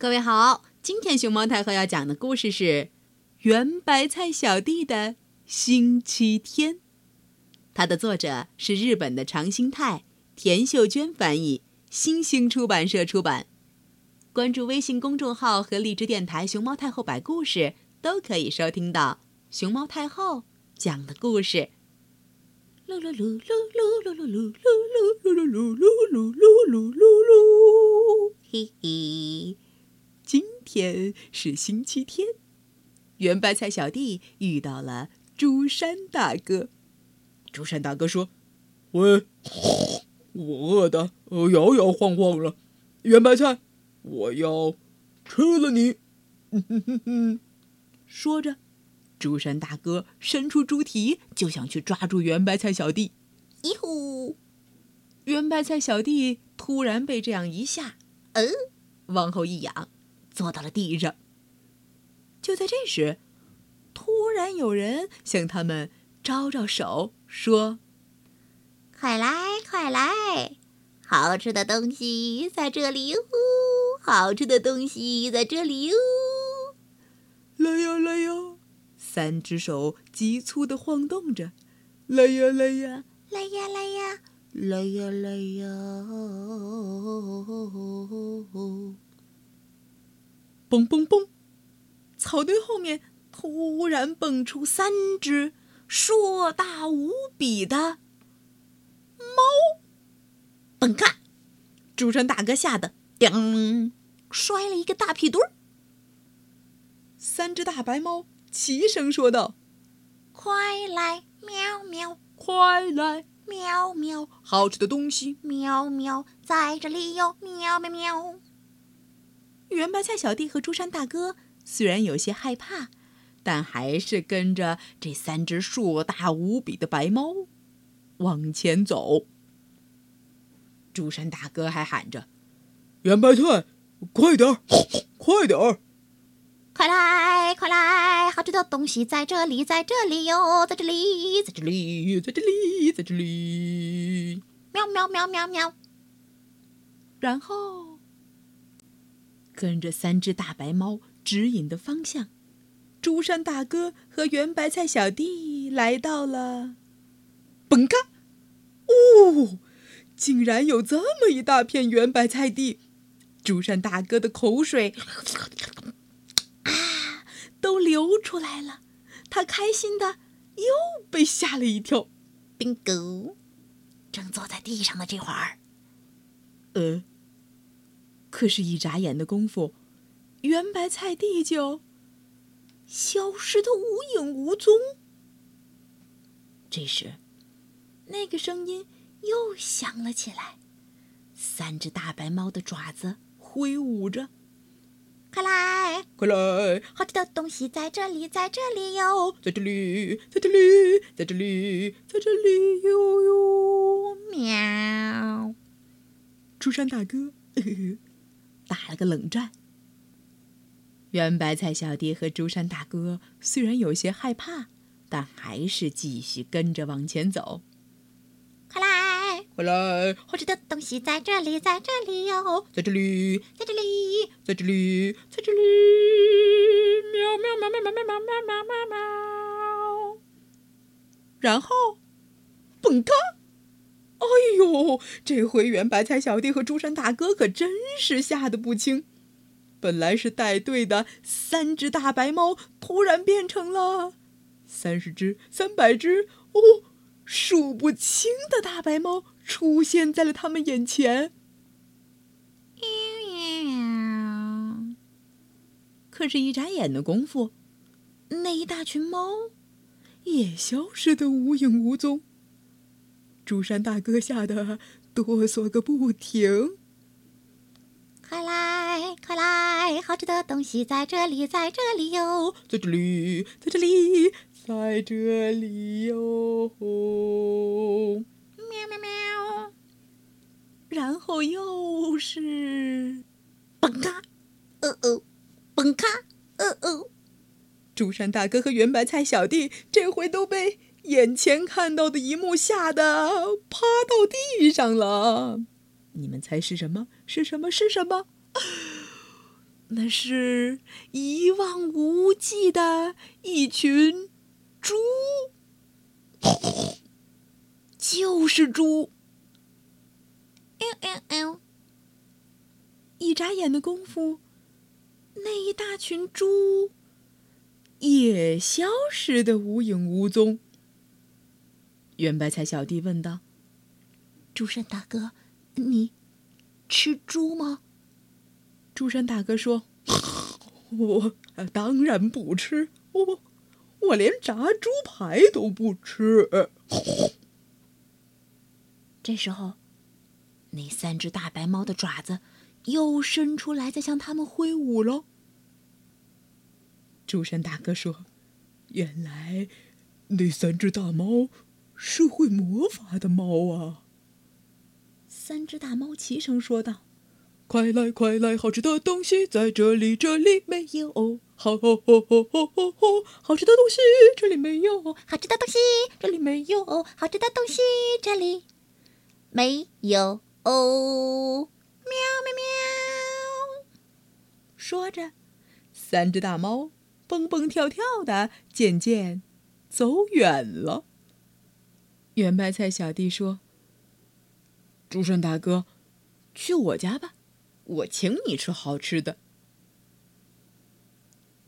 各位好，今天熊猫太后要讲的故事是《圆白菜小弟的星期天》，它的作者是日本的长兴泰，田秀娟翻译，新兴出版社出版。关注微信公众号和荔枝电台“熊猫太后摆故事”，都可以收听到熊猫太后讲的故事。噜噜噜噜噜噜噜噜噜噜噜噜噜噜噜是星期天，圆白菜小弟遇到了朱山大哥。朱山大哥说：“喂，我饿得摇摇晃晃了，圆白菜，我要吃了你！”说着，朱山大哥伸出猪蹄就想去抓住圆白菜小弟。咦呼！圆白菜小弟突然被这样一吓，嗯，往后一仰。坐到了地上。就在这时，突然有人向他们招招手，说：“快来，快来！好吃的东西在这里哟！好吃的东西在这里哟！来呀，来呀！”三只手急促的晃动着，“来呀，来呀，来呀，来呀，来呀，来呀！”嘣嘣嘣！草堆后面突然蹦出三只硕大无比的猫。蹦咔！朱山大哥吓得叮，摔了一个大屁墩儿。三只大白猫齐声说道：“快来，喵喵！快来，喵喵！好吃的东西，喵喵，在这里哟！喵喵喵！”圆白菜小弟和朱山大哥虽然有些害怕，但还是跟着这三只硕大无比的白猫往前走。朱山大哥还喊着：“圆白菜，快点儿，快点儿！快来，快来！好吃的东西在这里，在这里哟，在这里，在这里，在这里，在这里！喵喵喵喵喵！”然后。跟着三只大白猫指引的方向，朱山大哥和圆白菜小弟来到了。本嘎！哦，竟然有这么一大片圆白菜地！朱山大哥的口水啊都流出来了，他开心的又被吓了一跳。bingo！正坐在地上的这会儿，呃。可是，一眨眼的功夫，圆白菜地就消失的无影无踪。这时，那个声音又响了起来，三只大白猫的爪子挥舞着，“快来，快来！好吃的东西在这里，在这里哟，在这里，在这里，在这里，在这里哟哟！”喵！朱山大哥。呵 呵打了个冷战。圆白菜小弟和朱山大哥虽然有些害怕，但还是继续跟着往前走。快来，快来！好吃的东西在这里，在这里哟，在这里，在这里，在这里，在这里！喵喵喵喵喵喵喵喵喵喵！然后，蹦嘎！哎呦！这回圆白菜小弟和朱山大哥可真是吓得不轻。本来是带队的三只大白猫，突然变成了三十只、三百只，哦，数不清的大白猫出现在了他们眼前。可是，一眨眼的功夫，那一大群猫也消失的无影无踪。朱山大哥吓得哆嗦个不停。快快来！好吃的东西在这里，在这里哟，在这里，在这里，在这里哟！喵喵喵！然后又是蹦咔，哦哦，蹦咔，哦哦。朱山大哥和圆白菜小弟这回都被。眼前看到的一幕吓得趴到地上了，你们猜是什么？是什么？是什么？那是一望无际的一群猪，就是猪。一眨眼的功夫，那一大群猪也消失的无影无踪。圆白菜小弟问道：“朱山大哥，你吃猪吗？”朱山大哥说：“我当然不吃，我我连炸猪排都不吃。”这时候，那三只大白猫的爪子又伸出来，在向他们挥舞喽。朱山大哥说：“原来那三只大猫是会魔法的猫啊！”三只大猫齐声说道。快来快来，好吃的东西在这里，这里没有。好，好，好，好，好，好吃的东西这里没有。好吃的东西这里没有。好吃的东西这里没有。哦，喵喵喵！说着，三只大猫蹦蹦跳跳的渐渐走远了。圆白菜小弟说：“竹山大哥，去我家吧。”我请你吃好吃的。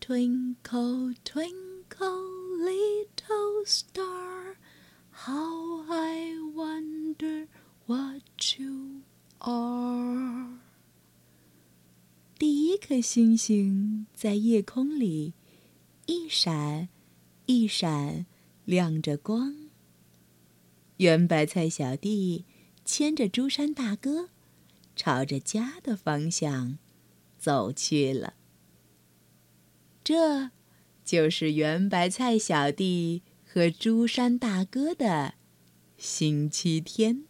Twinkle, twinkle, little star, how I wonder what you are。第一颗星星在夜空里一闪一闪亮着光。圆白菜小弟牵着朱山大哥。朝着家的方向走去了。这，就是圆白菜小弟和朱山大哥的星期天。